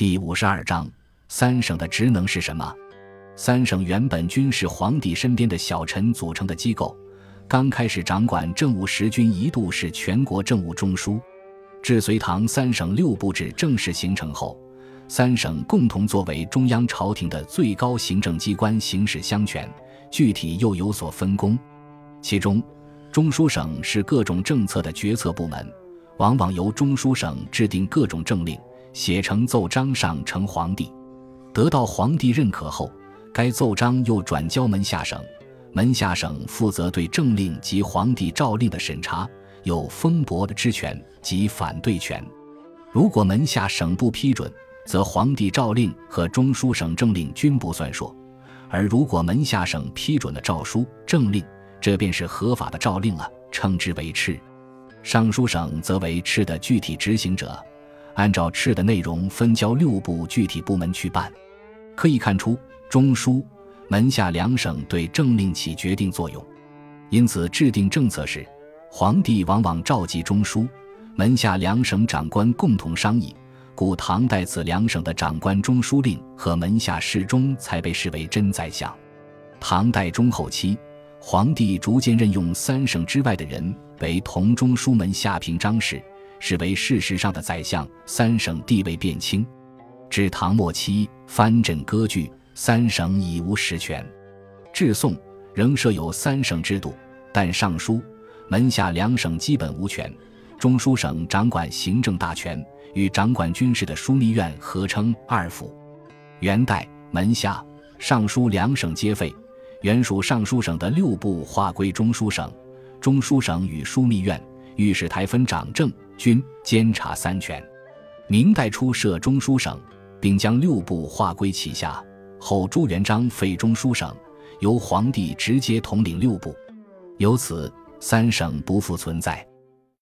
第五十二章，三省的职能是什么？三省原本均是皇帝身边的小臣组成的机构，刚开始掌管政务时均一度是全国政务中枢。至隋唐三省六部制正式形成后，三省共同作为中央朝廷的最高行政机关行使相权，具体又有所分工。其中，中书省是各种政策的决策部门，往往由中书省制定各种政令。写成奏章上呈皇帝，得到皇帝认可后，该奏章又转交门下省，门下省负责对政令及皇帝诏令的审查，有封驳的知权及反对权。如果门下省不批准，则皇帝诏令和中书省政令均不算数；而如果门下省批准了诏书、政令，这便是合法的诏令了，称之为敕。尚书省则为敕的具体执行者。按照敕的内容分交六部具体部门去办，可以看出中书门下两省对政令起决定作用。因此，制定政策时，皇帝往往召集中书门下两省长官共同商议。故唐代此两省的长官中书令和门下侍中才被视为真宰相。唐代中后期，皇帝逐渐任用三省之外的人为同中书门下平章事。是为事实上的宰相，三省地位变轻。至唐末期，藩镇割据，三省已无实权。至宋，仍设有三省制度，但尚书门下两省基本无权，中书省掌管行政大权，与掌管军事的枢密院合称二府。元代，门下尚书两省皆废，原属尚书省的六部划归中书省，中书省与枢密院、御史台分掌政。军监察三权，明代初设中书省，并将六部划归旗下。后朱元璋废中书省，由皇帝直接统领六部，由此三省不复存在。